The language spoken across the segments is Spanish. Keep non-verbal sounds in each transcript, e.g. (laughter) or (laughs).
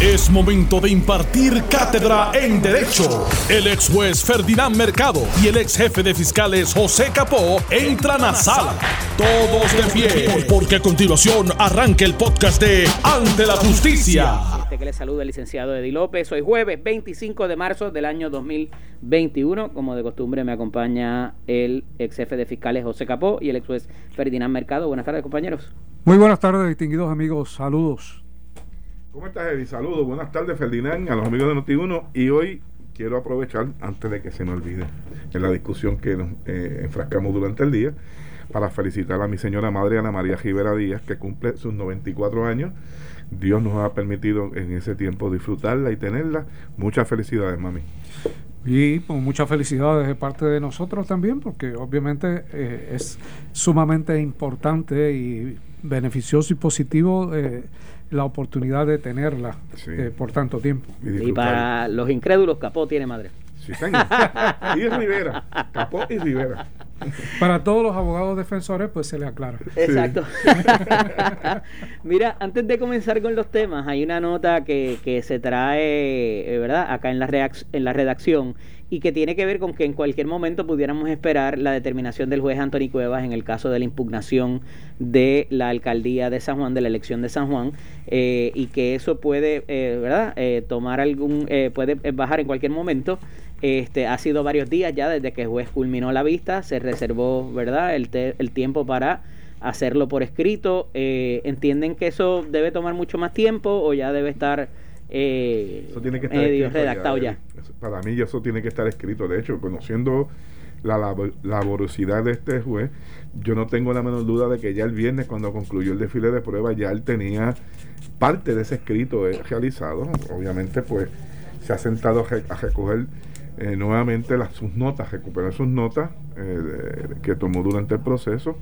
Es momento de impartir cátedra en Derecho. El ex juez Ferdinand Mercado y el ex jefe de fiscales José Capó entran a sala. Todos de pie, porque a continuación arranca el podcast de Ante la Justicia. Este que le saluda el licenciado Eddie López. Hoy jueves 25 de marzo del año 2021. Como de costumbre me acompaña el ex jefe de fiscales José Capó y el ex juez Ferdinand Mercado. Buenas tardes compañeros. Muy buenas tardes distinguidos amigos. Saludos. ¿Cómo estás, Eddie? Saludos, buenas tardes, Ferdinand, a los amigos de Noti1. Y hoy quiero aprovechar, antes de que se me olvide, en la discusión que nos eh, enfrascamos durante el día, para felicitar a mi señora madre Ana María Rivera Díaz, que cumple sus 94 años. Dios nos ha permitido en ese tiempo disfrutarla y tenerla. Muchas felicidades, mami. Y pues, muchas felicidades de parte de nosotros también, porque obviamente eh, es sumamente importante y beneficioso y positivo eh, la oportunidad de tenerla Sí. eh, por tanto tiempo. Y, para los incrédulos, Capó tiene madre. Sí, señor. y Rivera, Capó y Rivera. (laughs) Para todos los abogados defensores, pues se le aclara. Exacto. (laughs) Mira, antes de comenzar con los temas, hay una nota que, que se trae, eh, ¿verdad? Acá en la, en la redacción y que tiene que ver con que en cualquier momento pudiéramos esperar la determinación del juez Anthony Cuevas en el caso de la impugnación de la alcaldía de San Juan, de la elección de San Juan, eh, y que eso puede, eh, ¿verdad? Eh, tomar algún, eh, puede bajar en cualquier momento. Este, ha sido varios días ya desde que el juez culminó la vista, se reservó, ¿verdad?, el, te- el tiempo para hacerlo por escrito. Eh, ¿Entienden que eso debe tomar mucho más tiempo o ya debe estar, eh, Eso tiene que estar medio escrito redactado ya? Eso- Para mí eso tiene que estar escrito. De hecho, conociendo la labo- laborosidad de este juez, yo no tengo la menor duda de que ya el viernes, cuando concluyó el desfile de pruebas, ya él tenía parte de ese escrito eh, realizado. Obviamente, pues se ha sentado a, re- a recoger eh, nuevamente las, sus notas, recuperar sus notas eh, de- que tomó durante el proceso.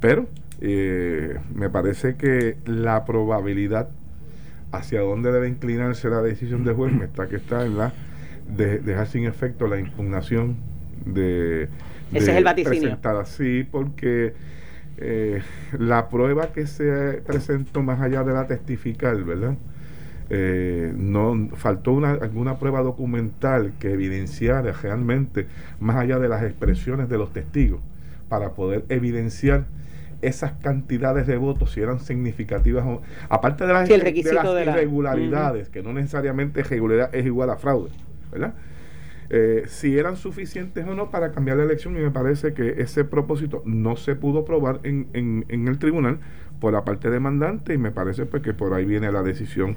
Pero eh, me parece que la probabilidad hacia dónde debe inclinarse la decisión del juez está que está en la de dejar sin efecto la impugnación de, Ese de es el vaticinio. presentar así porque eh, la prueba que se presentó más allá de la testifical, ¿verdad? Eh, no faltó una, alguna prueba documental que evidenciara realmente más allá de las expresiones de los testigos para poder evidenciar esas cantidades de votos si eran significativas o aparte de las, Sí, el de las de la- irregularidades que no necesariamente irregularidad es igual a fraude ¿verdad? Eh, si eran suficientes o no para cambiar la elección y me parece que ese propósito no se pudo probar en, en, en el tribunal por la parte demandante y me parece pues que por ahí viene la decisión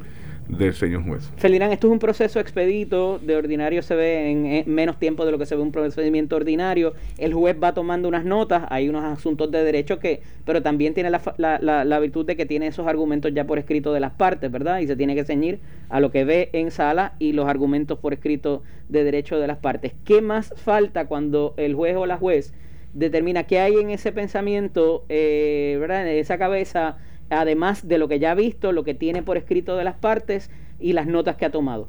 del señor juez. Ferdinand, esto es un proceso expedito, de ordinario se ve en, menos tiempo de lo que se ve un procedimiento ordinario. El juez va tomando unas notas, hay unos asuntos de derecho que, pero también tiene la, la, la- la virtud de que tiene esos argumentos ya por escrito de las partes, ¿verdad? Y se tiene que ceñir a lo que ve en sala y los argumentos por escrito de derecho de las partes. ¿Qué más falta cuando el juez o la juez determina qué hay en ese pensamiento, eh, ¿verdad? En esa cabeza, además de lo que ya ha visto, lo que tiene por escrito de las partes y las notas que ha tomado.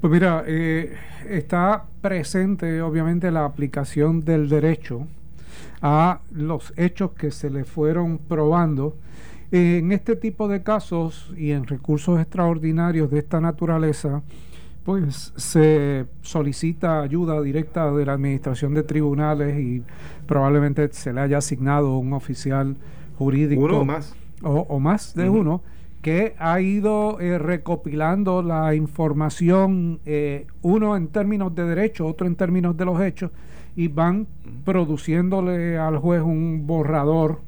Pues mira, eh, está presente obviamente la aplicación del derecho a los hechos que se le fueron probando. En este tipo de casos y en recursos extraordinarios de esta naturaleza, pues se solicita ayuda directa de la Administración de Tribunales y probablemente se le haya asignado un oficial jurídico Uno más. O, o más de uno que ha ido eh, recopilando la información, eh, uno en términos de derecho, otro en términos de los hechos, y van produciéndole al juez un borrador.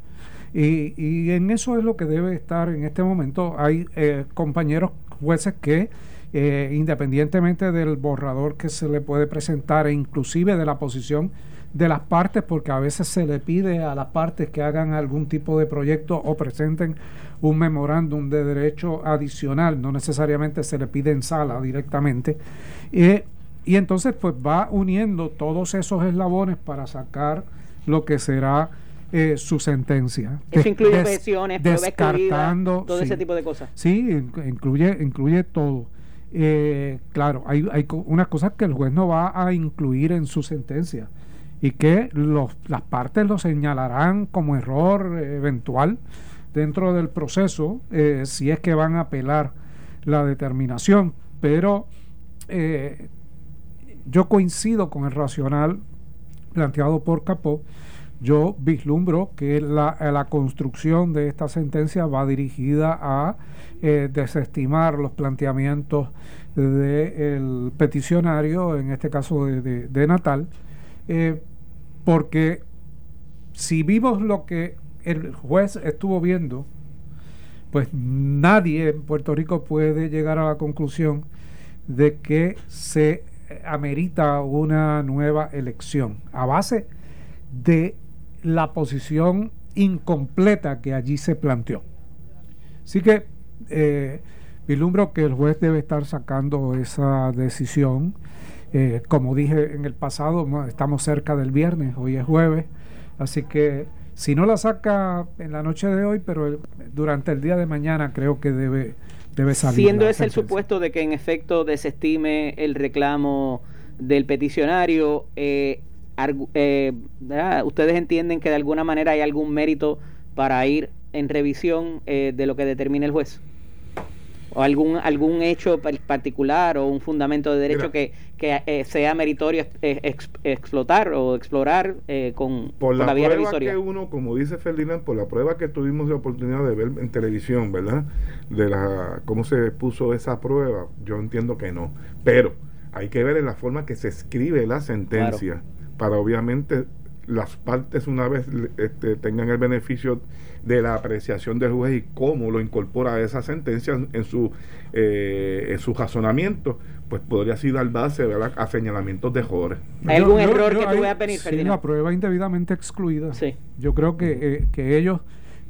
Y, y en eso es lo que debe estar en este momento. Hay eh, compañeros jueces que, eh, independientemente del borrador que se le puede presentar, e inclusive de la posición de las partes, porque a veces se le pide a las partes que hagan algún tipo de proyecto o presenten un memorándum de derecho adicional, no necesariamente se le pide en sala directamente. Eh, y entonces pues va uniendo todos esos eslabones para sacar lo que será eh, su sentencia. Eso incluye des- descartando todo sí. ese tipo de cosas. Sí, in- incluye, incluye todo. Eh, claro, hay, hay unas cosas que el juez no va a incluir en su sentencia y que las partes lo señalarán como error eventual dentro del proceso eh, si es que van a apelar la determinación, pero eh, yo coincido con el racional planteado por Capó. Yo vislumbro que la, la construcción de esta sentencia va dirigida a eh, desestimar los planteamientos del peticionario, en este caso de, Natal, eh, porque si vimos lo que el juez estuvo viendo, pues nadie en Puerto Rico puede llegar a la conclusión de que se amerita una nueva elección a base de la posición incompleta que allí se planteó. Así que eh, vislumbro que el juez debe estar sacando esa decisión. Eh, como dije en el pasado, estamos cerca del viernes, hoy es jueves, así que si no la saca en la noche de hoy, pero durante el día de mañana creo que debe, debe salir. Siendo ese el supuesto de que en efecto desestime el reclamo del peticionario, eh, eh, ustedes entienden que de alguna manera hay algún mérito para ir en revisión eh, de lo que determine el juez o algún algún hecho particular o un fundamento de derecho que, que eh, sea meritorio explotar o explorar eh, con, por la, prueba que uno como dice Ferdinand por la prueba que tuvimos la oportunidad de ver en televisión verdad de la cómo se puso esa prueba yo entiendo que no. Pero hay que ver en la forma que se escribe la sentencia para obviamente las partes una vez este, tengan el beneficio de la apreciación del juez y cómo lo incorpora a esa sentencia en su eh, en su razonamiento pues podría ser dar base a señalamientos de Jorge. ¿Hay algún error que tú veas venir, sí, la prueba indebidamente excluida. Sí. Yo creo que, eh, que ellos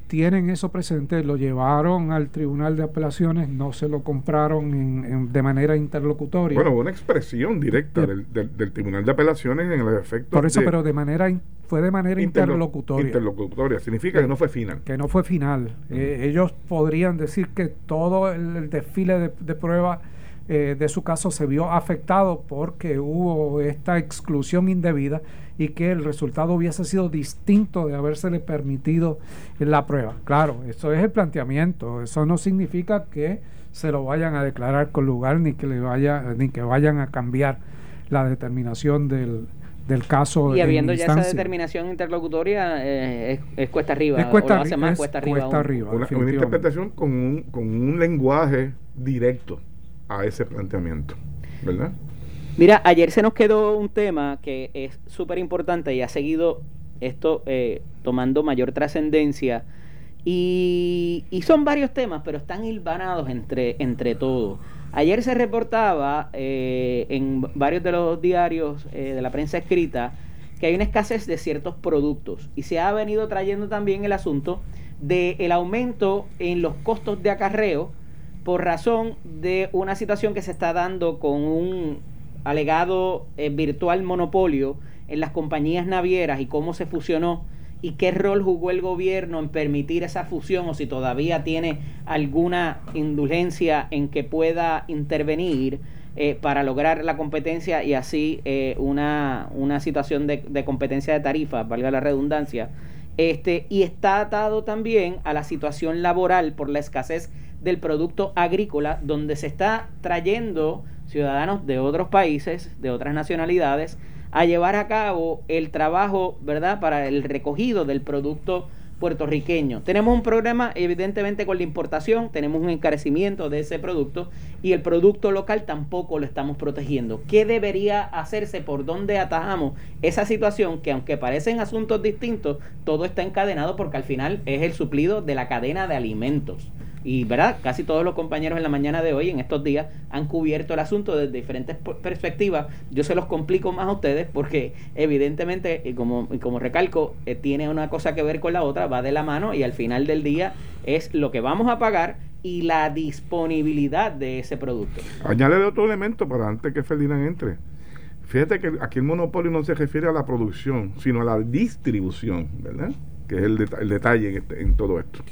tienen eso presente, lo llevaron al Tribunal de Apelaciones, no se lo compraron de manera interlocutoria. Bueno, una expresión directa del, del, Tribunal de Apelaciones en el efecto. Por eso, pero de manera fue de manera interlocutoria. Interlocutoria, significa que, no fue final. Que no fue final. Eh, ellos podrían decir que todo el, desfile de, de pruebas eh, de su caso se vio afectado porque hubo esta exclusión indebida y que el resultado hubiese sido distinto de habérsele permitido la prueba. Claro, eso es el planteamiento, eso no significa que se lo vayan a declarar con lugar ni que le vaya ni que vayan a cambiar la determinación del, del caso. Y habiendo ya esa determinación interlocutoria, eh, es, cuesta arriba. Es cuesta, más cuesta arriba. Una, una, interpretación con un, con un lenguaje directo a ese planteamiento, ¿verdad? Mira, ayer se nos quedó un tema que es súper importante y ha seguido esto eh, tomando mayor trascendencia. Y, son varios temas, pero están hilvanados entre, entre todos. Ayer se reportaba eh, en varios de los diarios eh, de la prensa escrita que hay una escasez de ciertos productos y se ha venido trayendo también el asunto del aumento en los costos de acarreo por razón de una situación que se está dando con un alegado eh, virtual monopolio en las compañías navieras y cómo se fusionó y qué rol jugó el gobierno en permitir esa fusión o si todavía tiene alguna indulgencia en que pueda intervenir eh, para lograr la competencia y así eh, una, una, situación de, de, competencia de tarifa, valga la redundancia. Este, y está atado también a la situación laboral por la escasez del producto agrícola, donde se está trayendo ciudadanos de otros países, de otras nacionalidades, a llevar a cabo el trabajo, ¿verdad?, para el recogido del producto puertorriqueño. Tenemos un problema evidentemente con la importación, tenemos un encarecimiento de ese producto y el producto local tampoco lo estamos protegiendo. ¿Qué debería hacerse? ¿Por dónde atajamos esa situación que aunque parecen asuntos distintos, todo está encadenado porque al final es el suplido de la cadena de alimentos? Y verdad, casi todos los compañeros en la mañana de hoy, en estos días, han cubierto el asunto desde diferentes perspectivas. Yo se los complico más a ustedes porque evidentemente, y como, como recalco, eh, tiene una cosa que ver con la otra, va de la mano y al final del día es lo que vamos a pagar y la disponibilidad de ese producto. Añade otro elemento para antes que Ferdinand entre. Fíjate que aquí el monopolio no se refiere a la producción, sino a la distribución, ¿verdad? Que es el, el detalle en, este, en todo esto.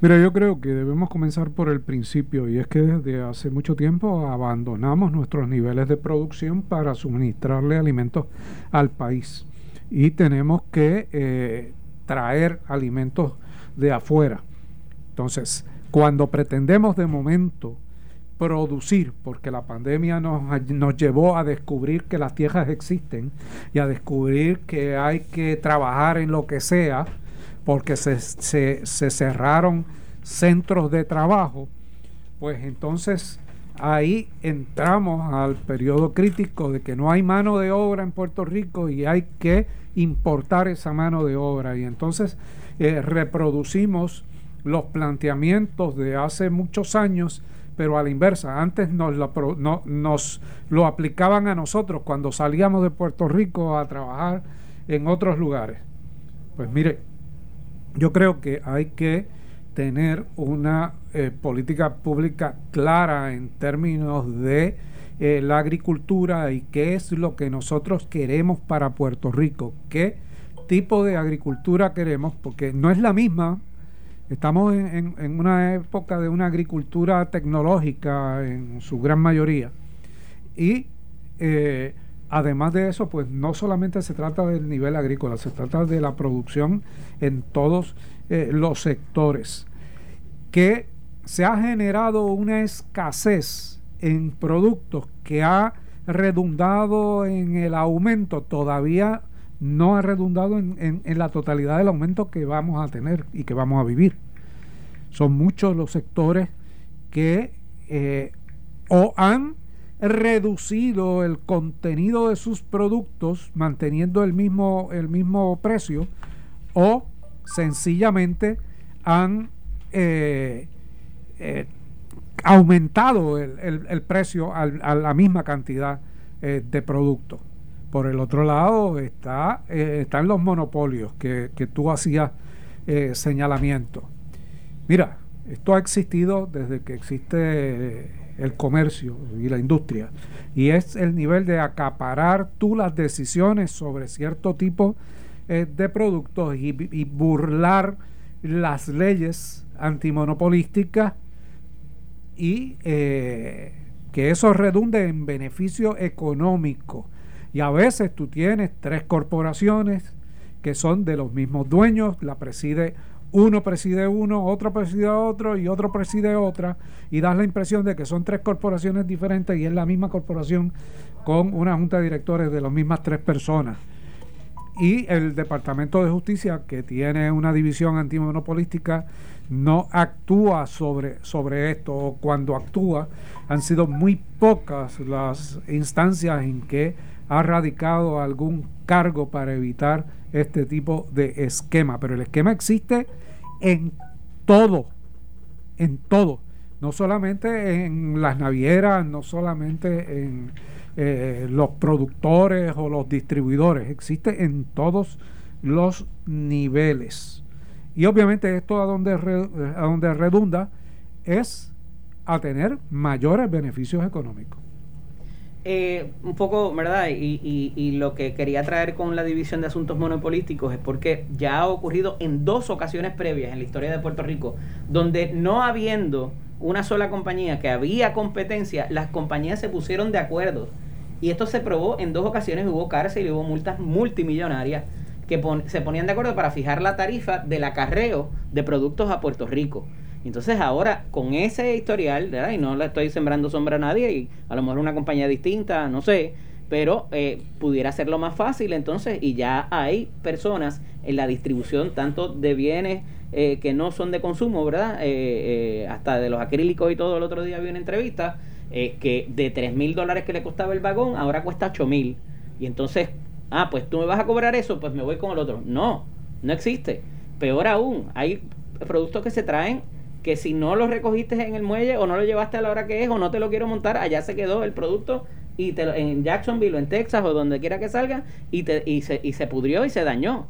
Mira, yo creo que debemos comenzar por el principio y es que desde hace mucho tiempo abandonamos nuestros niveles de producción para suministrarle alimentos al país y tenemos que eh, traer alimentos de afuera. Entonces, cuando pretendemos de momento producir, porque la pandemia nos, nos llevó a descubrir que las tierras existen y a descubrir que hay que trabajar en lo que sea, porque se, se, cerraron centros de trabajo, pues entonces ahí entramos al periodo crítico de que no hay mano de obra en Puerto Rico y hay que importar esa mano de obra. Y entonces eh, reproducimos los planteamientos de hace muchos años, pero a la inversa. Antes nos lo aplicaban a nosotros cuando salíamos de Puerto Rico a trabajar en otros lugares. Pues mire, yo creo que hay que tener una eh, política pública clara en términos de eh, la agricultura y qué es lo que nosotros queremos para Puerto Rico, qué tipo de agricultura queremos, porque no es la misma. Estamos en, una época de una agricultura tecnológica en su gran mayoría. Y eh, además de eso, pues no solamente se trata del nivel agrícola, se trata de la producción en todos los sectores que se ha generado una escasez en productos que ha redundado en el aumento, todavía no ha redundado en, la totalidad del aumento que vamos a tener y que vamos a vivir. Son muchos los sectores que eh, o han reducido el contenido de sus productos manteniendo el mismo, el mismo precio o sencillamente han eh, eh, aumentado el, precio a la misma cantidad eh, de producto. Por el otro lado está, están los monopolios que, que tú hacías señalamiento. Mira, esto ha existido desde que existe el comercio y la industria. Y es el nivel de acaparar tú las decisiones sobre cierto tipo de productos y, burlar las leyes antimonopolística y eh, que eso redunde en beneficio económico. Y a veces tú tienes tres corporaciones que son de los mismos dueños, la preside uno preside uno, otro preside otro y otro preside otra, y das la impresión de que son tres corporaciones diferentes y es la misma corporación con una junta de directores de las mismas tres personas. Y el Departamento de Justicia, que tiene una división antimonopolística, no actúa sobre, sobre esto, o cuando actúa, han sido muy pocas las instancias en que ha radicado algún cargo para evitar este tipo de esquema. Pero el esquema existe en todo, en todo, no solamente en las navieras, no solamente en eh, los productores o los distribuidores, existe en todos los niveles. Y obviamente esto a donde, a donde redunda es a tener mayores beneficios económicos. Eh, un poco, ¿verdad? Y, y, lo que quería traer con la división de asuntos monopolísticos es porque ya ha ocurrido en dos ocasiones previas en la historia de Puerto Rico, donde no habiendo una sola compañía que había competencia, las compañías se pusieron de acuerdo y esto se probó en dos ocasiones, hubo cárcel y hubo multas multimillonarias que se ponían de acuerdo para fijar la tarifa del acarreo de productos a Puerto Rico. Entonces ahora con ese historial, y no le estoy sembrando sombra a nadie, y a lo mejor una compañía distinta, no sé, pero eh, pudiera hacerlo más fácil entonces, y ya hay personas en la distribución tanto de bienes eh, que no son de consumo, ¿verdad? Eh, hasta de los acrílicos y todo, el otro día vi una entrevista eh, que de 3 mil dólares que le costaba el vagón, ahora cuesta 8 mil. Y entonces, ah, pues tú me vas a cobrar eso, pues me voy con el otro. No, no existe. Peor aún, hay productos que se traen que si no los recogiste en el muelle o no lo llevaste a la hora que es o no te lo quiero montar, allá se quedó el producto y te en Jacksonville o en Texas o donde quiera que salga y, te, y, se, y se pudrió y se dañó.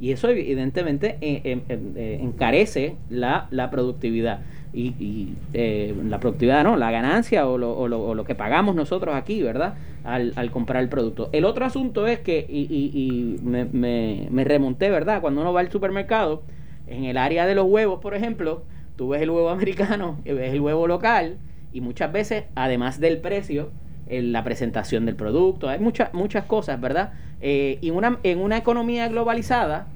Y eso evidentemente eh, eh, encarece la, la productividad y, eh, la productividad, ¿no? La ganancia o lo, lo, lo, que pagamos nosotros aquí, ¿verdad? Al, al, comprar el producto. El otro asunto es que, y, y me, me, me, remonté, ¿verdad? Cuando uno va al supermercado, en el área de los huevos, por ejemplo, tú ves el huevo (laughs) americano, y ves el huevo local, y muchas veces, además del precio, en la presentación del producto, hay muchas, muchas cosas, ¿verdad? Eh, y una, en una economía globalizada,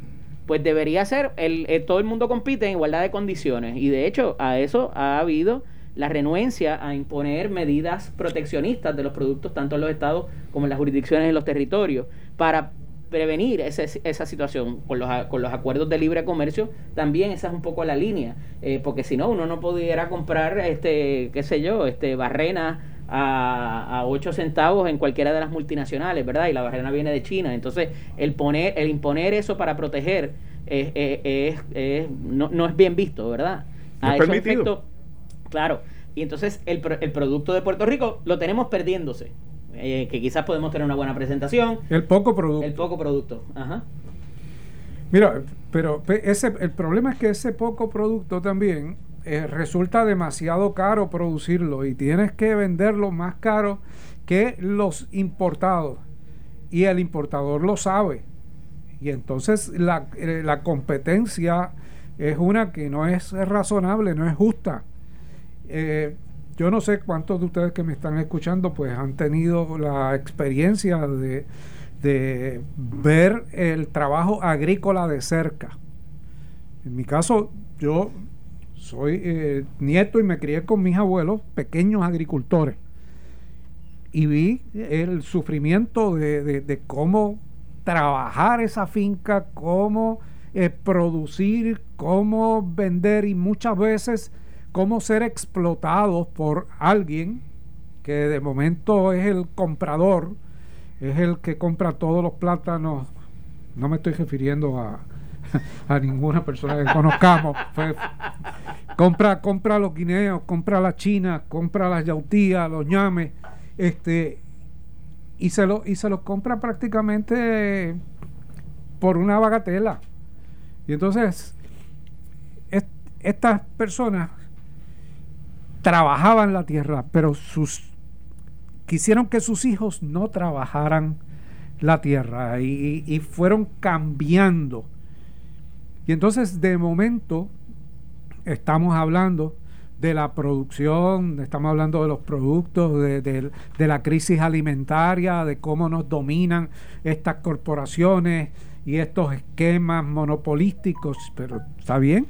pues debería ser, el, todo el mundo compite en igualdad de condiciones. Y de hecho, a eso ha habido la renuencia a imponer medidas proteccionistas de los productos tanto en los estados como en las jurisdicciones en los territorios para prevenir esa situación. Con los, con los acuerdos de libre comercio también esa es un poco la línea. Eh, porque si no uno no pudiera comprar este qué sé yo este barrena a, a 8 centavos en cualquiera de las multinacionales verdad y la barrena viene de China. Entonces el poner el imponer eso para proteger es, es, no, no, es bien visto verdad a esos efectos claro. Y entonces el, el producto de Puerto Rico lo tenemos perdiéndose eh, que quizás podemos tener una buena presentación. El poco producto. El poco producto, ajá. Mira, pero ese, el problema es que ese poco producto también eh, resulta demasiado caro producirlo y tienes que venderlo más caro que los importados. Y el importador lo sabe. Y entonces la, eh, la competencia es una que no es razonable, no es justa. Eh, yo no sé cuántos de ustedes que me están escuchando pues han tenido la experiencia de, ver el trabajo agrícola de cerca. En mi caso, yo soy eh, nieto y me crié con mis abuelos, pequeños agricultores. Y vi el sufrimiento de, cómo trabajar esa finca, cómo eh, producir, cómo vender y muchas veces cómo ser explotados por alguien que de momento es el comprador, es el que compra todos los plátanos. No me estoy refiriendo a, (laughs) a ninguna persona que conozcamos. (laughs) compra, compra los guineos, compra la china, compra las yautías, los ñames, este, y se lo, y se los compra prácticamente por una bagatela. Y entonces, estas personas trabajaban la tierra, pero sus quisieron que sus hijos no trabajaran la tierra y, fueron cambiando. Y entonces de momento estamos hablando de la producción, estamos hablando de los productos, de, la crisis alimentaria, de cómo nos dominan estas corporaciones y estos esquemas monopolísticos, pero está bien.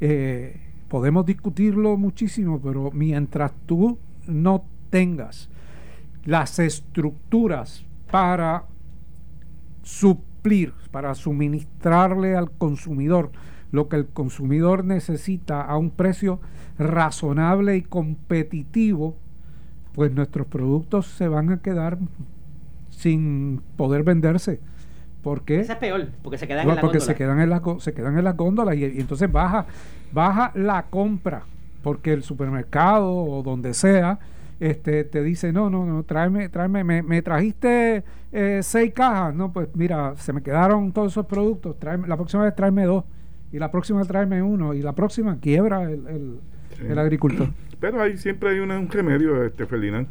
Eh, podemos discutirlo muchísimo, pero mientras tú no tengas las estructuras para suplir, para suministrarle al consumidor lo que el consumidor necesita a un precio razonable y competitivo, pues nuestros productos se van a quedar sin poder venderse. ¿Por qué? es peor, porque se quedan en la porque se quedan en la, se quedan en las góndolas y, y entonces baja baja la compra, porque el supermercado o donde sea, este, te dice, no, no, no, tráeme, tráeme, me, trajiste eh, seis cajas, no, pues mira, se me quedaron todos esos productos, tráeme, la próxima vez tráeme dos, y la próxima tráeme uno, y la próxima quiebra el, el, agricultor. Pero ahí siempre hay un remedio, este Ferdinand.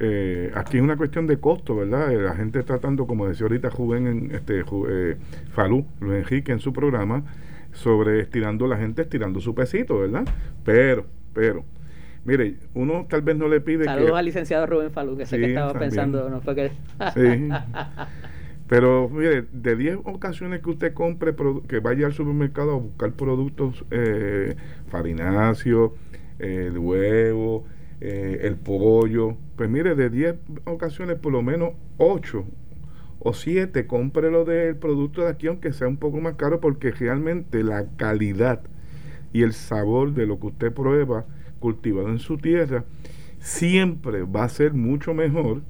Eh, aquí es una cuestión de costo, ¿verdad? Eh, la gente tratando, como decía ahorita Juven, en, este, eh, Falú, Luis Enrique en su programa, sobre estirando la gente, estirando su pesito, ¿verdad? Pero, pero, mire, uno tal vez no le pide Saludos al licenciado Rubén Falú, que sé que estaba pensando, no fue que... sí. (laughs) Pero mire, de 10 ocasiones que usted compre, que vaya al supermercado a buscar productos eh, farináceos, el huevo, eh, el pollo, pues mire, de 10 ocasiones por lo menos 8 o siete, cómprelo del producto de aquí, aunque sea un poco más caro, porque realmente la calidad y el sabor de lo que usted prueba cultivado en su tierra siempre va a ser mucho mejor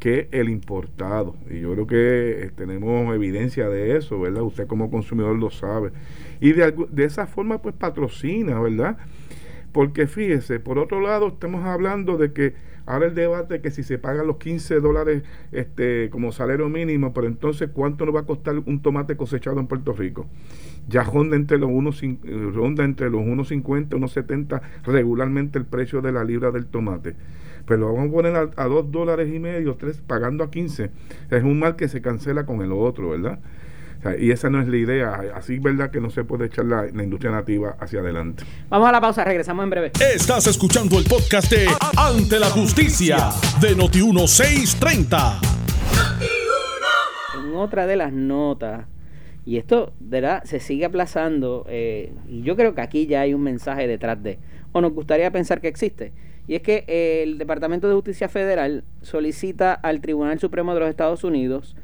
que el importado. Y yo creo que eh, tenemos evidencia de eso, ¿verdad? Usted como consumidor lo sabe. Y de, de esa forma, pues patrocina, ¿verdad? Porque fíjese, por otro lado, estamos hablando de que Ahora el debate que si se pagan los 15 dólares este, como salario mínimo, pero entonces cuánto nos va a costar un tomate cosechado en Puerto Rico. Ya ronda entre los unos, ronda entre los 1.50 1.70 regularmente el precio de la libra del tomate. Pero lo vamos a poner a, a 2 dólares y medio, 3, pagando a 15. Es un mal que se cancela con el otro, ¿verdad? Y esa no es la idea. Así verdad que no se puede echar la, industria nativa hacia adelante. Vamos a la pausa, regresamos en breve. Estás escuchando el podcast de Ante la Justicia de Noti1630. En otra de las notas, y esto, ¿verdad? Se sigue aplazando, eh, y yo creo que aquí ya hay un mensaje detrás de, o nos gustaría pensar que existe Y es que el Departamento de Justicia Federal solicita al Tribunal Supremo de los Estados Unidos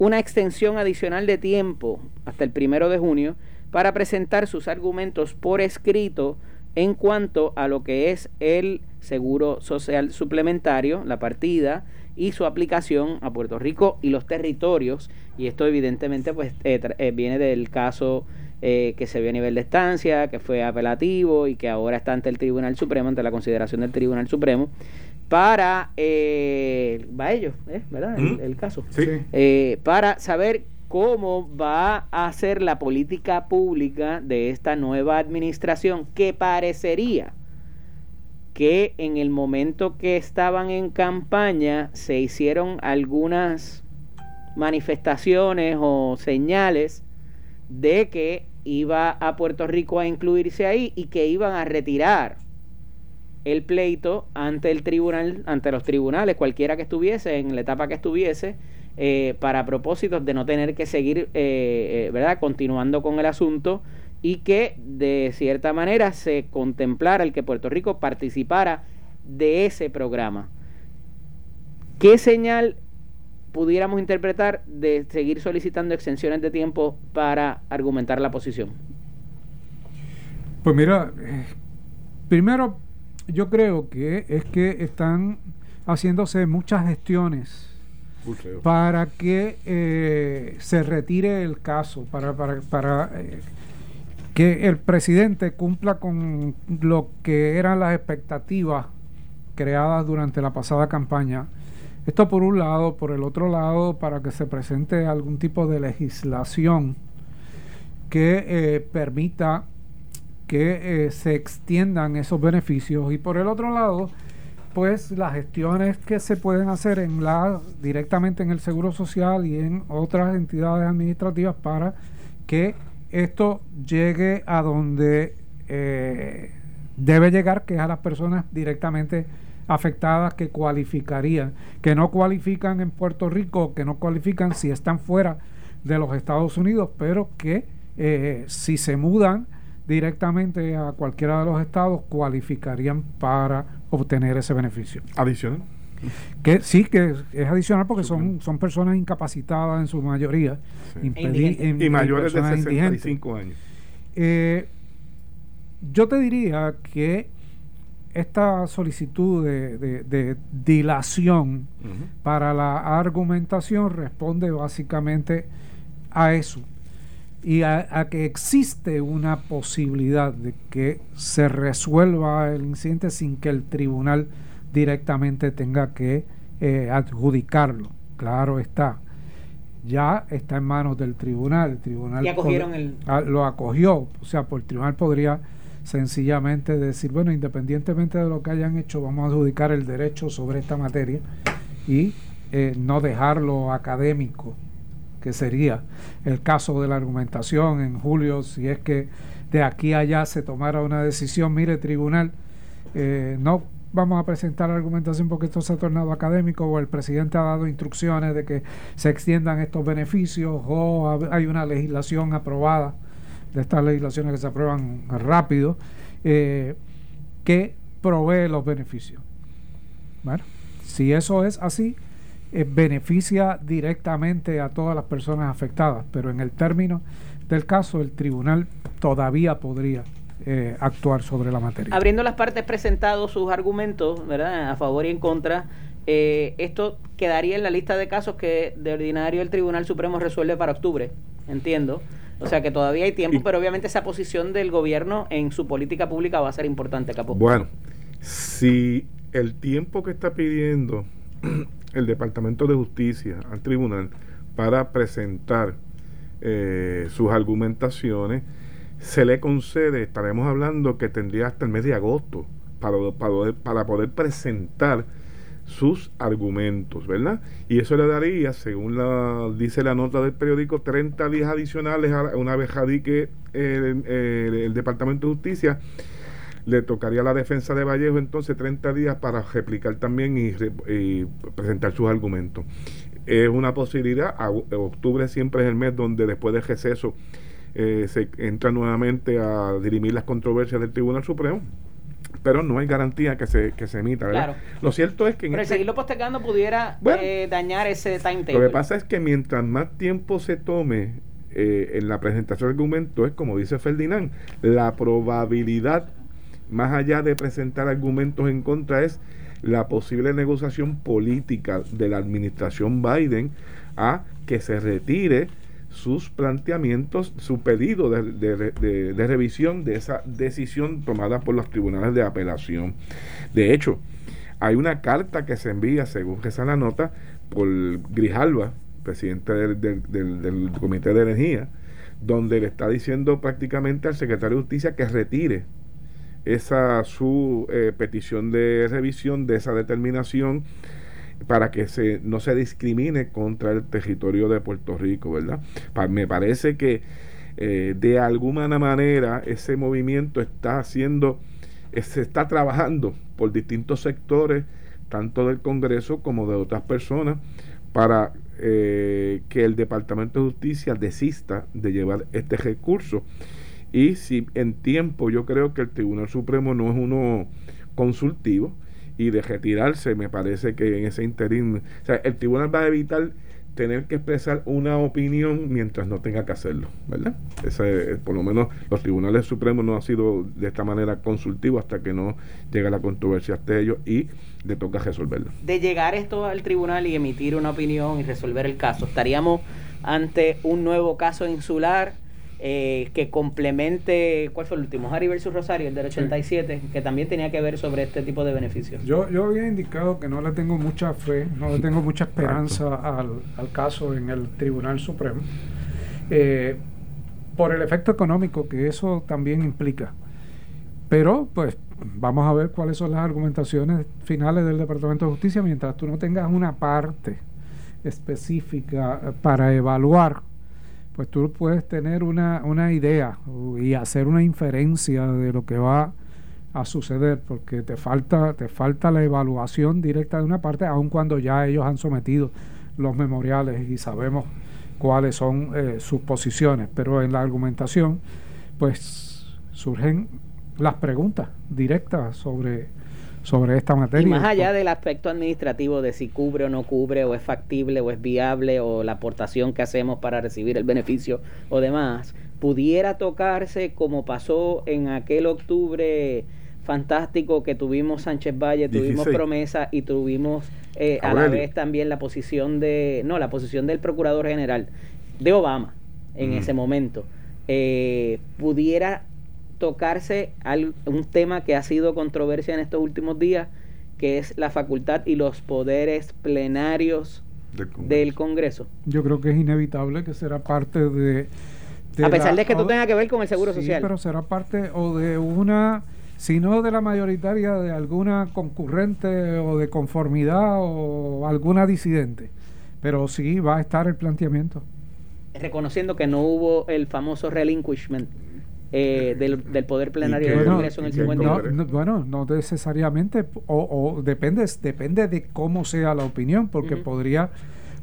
una extensión adicional de tiempo hasta el primero de junio para presentar sus argumentos por escrito en cuanto a lo que es el seguro social suplementario, la partida y su aplicación a Puerto Rico y los territorios. Y esto evidentemente pues eh, eh, viene del caso eh, que se vio a nivel de estancia, que fue apelativo y que ahora está ante el Tribunal Supremo, ante la consideración del Tribunal Supremo, para, eh, va ello, ¿verdad? El, caso. para saber cómo va a ser la política pública de esta nueva administración que parecería que en el momento que estaban en campaña se hicieron algunas manifestaciones o señales de que iba a Puerto Rico a incluirse ahí y que iban a retirar el pleito ante el tribunal, ante los tribunales, cualquiera que estuviese, en la etapa que estuviese, eh, para propósitos de no tener que seguir, eh, eh, ¿verdad?, continuando con el asunto y que de cierta manera se contemplara el que Puerto Rico participara de ese programa. ¿Qué señal pudiéramos interpretar de seguir solicitando extensiones de tiempo para argumentar la posición? Pues mira, primero yo creo que es que están haciéndose muchas gestiones para que eh, se retire el caso, para, para, para eh, que el presidente cumpla con lo que eran las expectativas creadas durante la pasada campaña. Esto por un lado, por el otro lado, para que se presente algún tipo de legislación que eh, permita que eh, se extiendan esos beneficios. Y por el otro lado, pues las gestiones que se pueden hacer en la directamente en el Seguro Social y en otras entidades administrativas para que esto llegue a donde eh, debe llegar, que es a las personas directamente afectadas que cualificarían, que no cualifican en Puerto Rico, que no cualifican si están fuera de los Estados Unidos, pero que eh, si se mudan directamente a cualquiera de los estados, cualificarían para obtener ese beneficio. Adicional. Que sí, que es adicional porque son, son personas incapacitadas en su mayoría. y mayores de 65 años. Eh, yo te diría que esta solicitud de, dilación para la argumentación responde básicamente a eso y a, que existe una posibilidad de que se resuelva el incidente sin que el tribunal directamente tenga que eh, adjudicarlo. Claro está. Ya está en manos del tribunal. El tribunal el... Ah, lo acogió. O sea, por el tribunal podría sencillamente decir, bueno, independientemente de lo que hayan hecho, vamos a adjudicar el derecho sobre esta materia y eh, no dejarlo académico, que sería el caso de la argumentación en julio, si es que de aquí a allá se tomara una decisión, mire, tribunal, eh, no vamos a presentar argumentación porque esto se ha tornado académico o el presidente ha dado instrucciones de que se extiendan estos beneficios o hay una legislación aprobada de estas legislaciones que se aprueban rápido eh, que provee los beneficios. Bueno, si eso es así, eh, beneficia directamente a todas las personas afectadas, pero en el término del caso el tribunal todavía podría eh, actuar sobre la materia. Abriendo las partes presentado sus argumentos, ¿verdad? A favor y en contra, eh, esto quedaría en la lista de casos que de ordinario el Tribunal Supremo resuelve para octubre, entiendo. O sea que todavía hay tiempo, pero obviamente esa posición del gobierno en su política pública va a ser importante, Capó. Bueno, si el tiempo que está pidiendo el Departamento de Justicia al tribunal para presentar eh, sus argumentaciones, se le concede, estaremos hablando que tendría hasta el mes de agosto para, para, poder presentar sus argumentos, ¿verdad? Y eso le daría, según la, dice la nota del periódico, 30 días adicionales a una vez que el, Departamento de Justicia le tocaría a la defensa de Vallejo entonces 30 días para replicar también y, y presentar sus argumentos. Es una posibilidad, octubre siempre es el mes donde después del receso eh, se entra nuevamente a dirimir las controversias del Tribunal Supremo. pero no hay garantía que se, que se emita. ¿verdad? Lo cierto es que... pero este seguirlo postergando pudiera eh, dañar ese timetable. Lo que pasa es que mientras más tiempo se tome eh, en la presentación del argumento, es como dice Ferdinand, la probabilidad, más allá de presentar argumentos en contra, es la posible negociación política de la administración Biden a que se retire sus planteamientos, su pedido de, revisión de esa decisión tomada por los tribunales de apelación. De hecho, hay una carta que se envía, según está la nota, por Grijalva, presidente del, Comité de Energía, donde le está diciendo prácticamente al secretario de Justicia que retire esa su eh, petición de revisión de esa determinación para que se, no se discrimine contra el territorio de Puerto Rico, ¿verdad? me parece que eh, de alguna manera ese movimiento está haciendo, eh, se está trabajando por distintos sectores, tanto del Congreso como de otras personas, para eh, que el Departamento de Justicia desista de llevar este recurso. Y si en tiempo yo creo que el Tribunal Supremo no es uno consultivo, y de retirarse, me parece que en ese interín, o sea, el tribunal va a evitar tener que expresar una opinión mientras no tenga que hacerlo, ¿verdad? Por lo menos los tribunales supremos no han sido de esta manera consultivos hasta que no llega la controversia hasta ellos y le toca resolverlo. De llegar esto al tribunal y emitir una opinión y resolver el caso, estaríamos ante un nuevo caso insular eh, que complemente, ¿cuál fue el último? Harry versus Rosario, el del 87, que también tenía que ver sobre este tipo de beneficios. Yo, yo había indicado que no le tengo mucha fe, no le tengo mucha esperanza al, caso en el Tribunal Supremo, eh, por el efecto económico que eso también implica. Pero, pues, vamos a ver cuáles son las argumentaciones finales del Departamento de Justicia mientras tú no tengas una parte específica para evaluar pues tú puedes tener una, una idea y hacer una inferencia de lo que va a suceder porque te falta te falta la evaluación directa de una parte aun cuando ya ellos han sometido los memoriales y sabemos cuáles son eh, sus posiciones. Pero en la argumentación pues surgen las preguntas directas sobre sobre esta materia. Y más allá del aspecto administrativo de si cubre o no cubre, o es factible o es viable, o la aportación que hacemos para recibir el beneficio o demás, pudiera tocarse como pasó en aquel octubre fantástico que tuvimos Sánchez Valle, tuvimos promesa y tuvimos eh, a la vez también la posición de, no, la posición del Procurador General de Obama en ese momento. Eh, pudiera tocarse un tema que ha sido controversia en estos últimos días, que es la facultad y los poderes plenarios del Congreso. Yo creo que es inevitable que será parte de... a pesar de que esto tenga que ver con el Seguro sí, Social. pero será parte o de una, si no de la mayoritaria, de alguna concurrente o de conformidad o alguna disidente. Pero sí va a estar el planteamiento. Reconociendo que no hubo el famoso relinquishment eh, del, del, poder plenario del Congreso en el 59. No, bueno, no necesariamente, o, o, depende, depende de cómo sea la opinión, porque podría,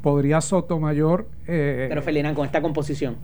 podría Sotomayor... Eh, pero Ferdinand, con esta composición.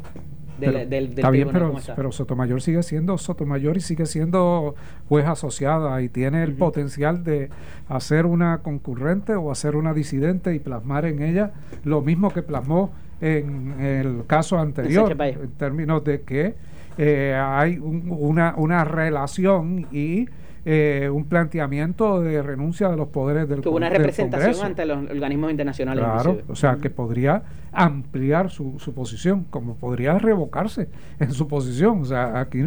Del, del, está bien, pero, pero, Sotomayor sigue siendo Sotomayor y sigue siendo juez asociada y tiene el potencial de hacer una concurrente o hacer una disidente y plasmar en ella lo mismo que plasmó en el caso anterior, en términos de que eh, hay una, una relación y eh, un planteamiento de renuncia de los poderes del Tuvo una representación ante los organismos internacionales. Claro, o sea, que podría ampliar su, su posición, como podría revocarse en su posición. O sea, aquí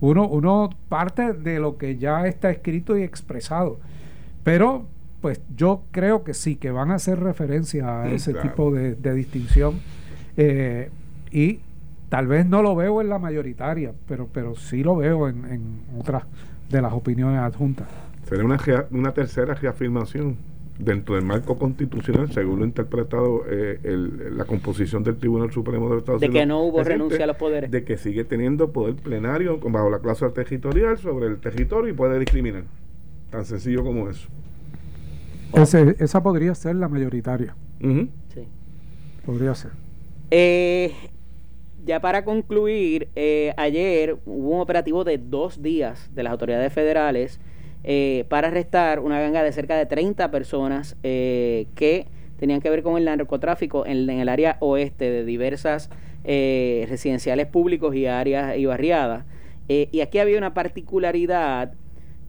uno, uno parte de lo que ya está escrito y expresado. Pero, pues yo creo que sí, que van a hacer referencia a ese tipo de, distinción. Eh, y Tal vez no lo veo en la mayoritaria, pero, pero sí lo veo en, en otras de las opiniones adjuntas. Sería una, una tercera reafirmación dentro del marco constitucional, según lo ha interpretado eh, la composición del Tribunal Supremo de Estados Unidos. De que no hubo renuncia a los poderes. De que sigue teniendo poder plenario bajo la clase territorial sobre el territorio y puede discriminar. Tan sencillo como eso. esa podría ser la mayoritaria. Sí. Podría ser. Eh, ya para concluir, eh, ayer hubo un operativo de dos días de las autoridades federales eh, para arrestar una ganga de cerca de 30 personas eh, que tenían que ver con el narcotráfico en, el área oeste de diversas residenciales públicos y áreas y barriadas. y aquí había una particularidad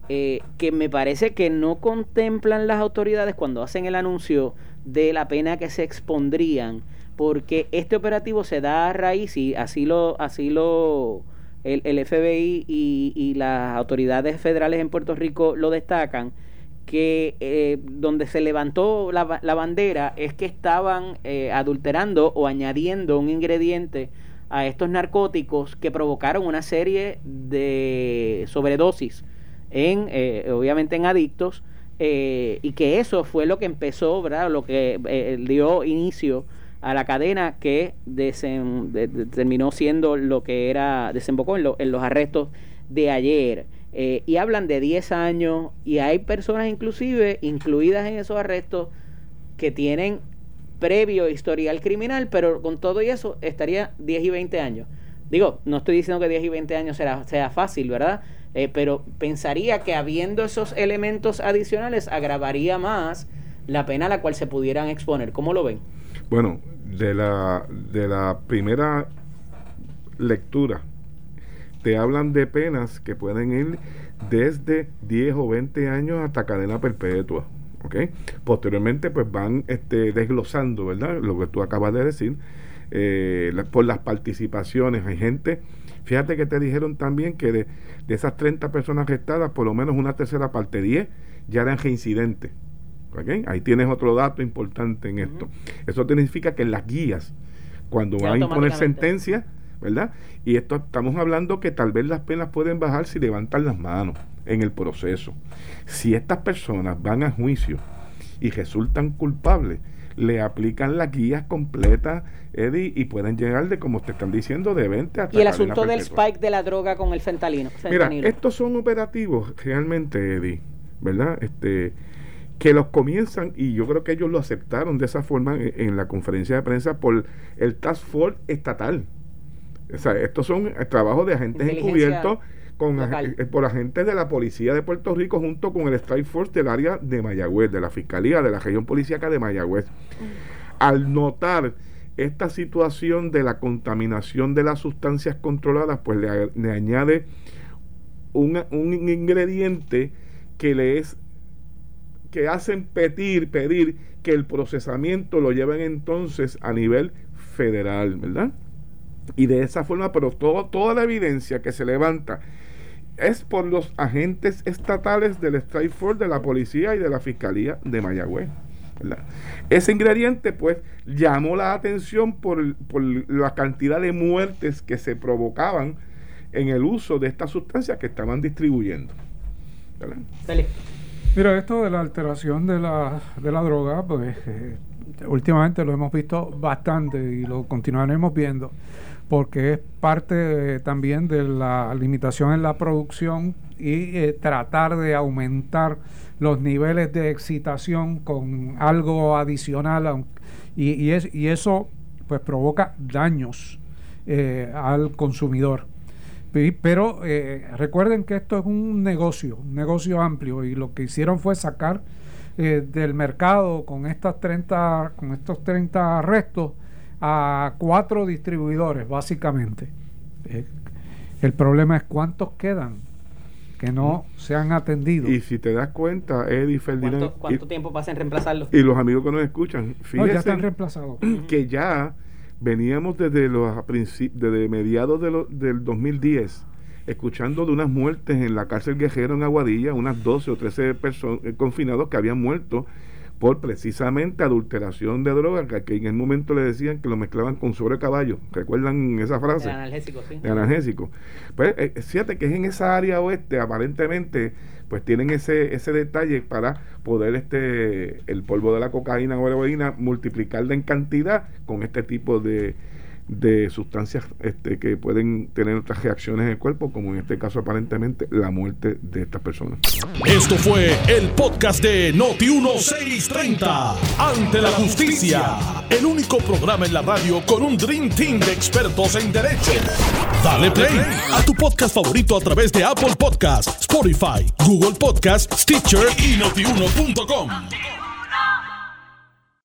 que me parece que no contemplan las autoridades cuando hacen el anuncio de la pena que se expondrían porque este operativo se da a raíz y así lo así lo el, FBI y, las autoridades federales en Puerto Rico lo destacan que eh, donde se levantó la, la, bandera es que estaban eh, adulterando o añadiendo un ingrediente a estos narcóticos que provocaron una serie de sobredosis en eh, obviamente en adictos y que eso fue lo que empezó, ¿verdad? lo que dio inicio a la cadena que terminó siendo lo que era, desembocó en, en los arrestos de ayer. Eh, y hablan de 10 años y hay personas inclusive incluidas en esos arrestos que tienen previo historial criminal, pero con todo y eso estaría 10 y 20 años. Digo, no estoy diciendo que 10 y 20 años será, sea fácil, ¿verdad? Eh, pero pensaría que habiendo esos elementos adicionales agravaría más la pena a la cual se pudieran exponer. ¿Cómo lo ven? Bueno, de la, de la primera lectura, te hablan de penas que pueden ir desde 10 o 20 años hasta cadena perpetua. ¿ok? Posteriormente, pues van este, desglosando, ¿verdad? Lo que tú acabas de decir, eh, por las participaciones. Hay gente, fíjate que te dijeron también que de, de esas 30 personas arrestadas, por lo menos una tercera parte, 10, ya eran reincidentes. Ahí tienes otro dato importante en esto. Eso significa que en las guías, cuando van a imponer sentencia, ¿verdad? Y esto estamos hablando que tal vez las penas pueden bajar si levantan las manos en el proceso. Si estas personas van a juicio y resultan culpables, le aplican las guías completas, Eddie, y pueden llegar de, como te están diciendo, de 20 hasta Y el asunto del spike de la droga con el fentanilo. Mira, estos son operativos realmente, Eddie, ¿verdad? Este que los comienzan, y yo creo que ellos lo aceptaron de esa forma en, la conferencia de prensa por el Task Force estatal. O sea, estos son trabajos de agentes encubiertos con, eh, por agentes de la Policía de Puerto Rico junto con el Strike Force del área de Mayagüez, de la Fiscalía de la región policíaca de Mayagüez. Al notar esta situación de la contaminación de las sustancias controladas, pues le, añade un, un ingrediente que le es que hacen pedir, pedir que el procesamiento lo lleven entonces a nivel federal, ¿verdad? Y de esa forma, pero todo, toda la evidencia que se levanta es por los agentes estatales del Strike Force, de la policía y de la fiscalía de Mayagüez. ¿verdad? Ese ingrediente, pues, llamó la atención por, por, la cantidad de muertes que se provocaban en el uso de estas sustancias que estaban distribuyendo. ¿verdad? Mira, esto de la alteración de la, de la droga, pues eh, últimamente lo hemos visto bastante y lo continuaremos viendo, porque es parte también de la limitación en la producción y eh, tratar de aumentar los niveles de excitación con algo adicional y, y, es, y eso pues provoca daños eh, al consumidor. Pero eh, recuerden que esto es un negocio, un negocio amplio y lo que hicieron fue sacar eh, del mercado con estas 30 con estos 30 arrestos a cuatro distribuidores básicamente. Eh, el problema es cuántos quedan que no se han atendido. Y si te das cuenta, Eddie Ferdinand. ¿Cuánto, tiempo pasa en reemplazarlo? Y los amigos que nos escuchan, fíjense ya están reemplazados. Que ya veníamos desde los desde mediados de del 2010 escuchando de unas muertes en la cárcel Guerrero en Aguadilla, unas 12 o 13 personas eh, confinados que habían muerto por precisamente adulteración de droga, que, en el momento le decían que lo mezclaban con sobre caballo. ¿Recuerdan esa frase? De analgésico, sí. De analgésico. Pues eh, fíjate que es en esa área oeste, aparentemente, pues tienen ese, ese detalle para poder este el polvo de la cocaína o heroína multiplicarla en cantidad con este tipo de, de sustancias este, que pueden tener otras reacciones en el cuerpo, como en este caso aparentemente la muerte de estas personas. Esto fue el podcast de Noti1630, ante la justicia, el único programa en la radio con un Dream Team de expertos en derecho. Dale play a tu podcast favorito a través de Apple Podcasts, Spotify, Google Podcasts, Stitcher y notiuno.com.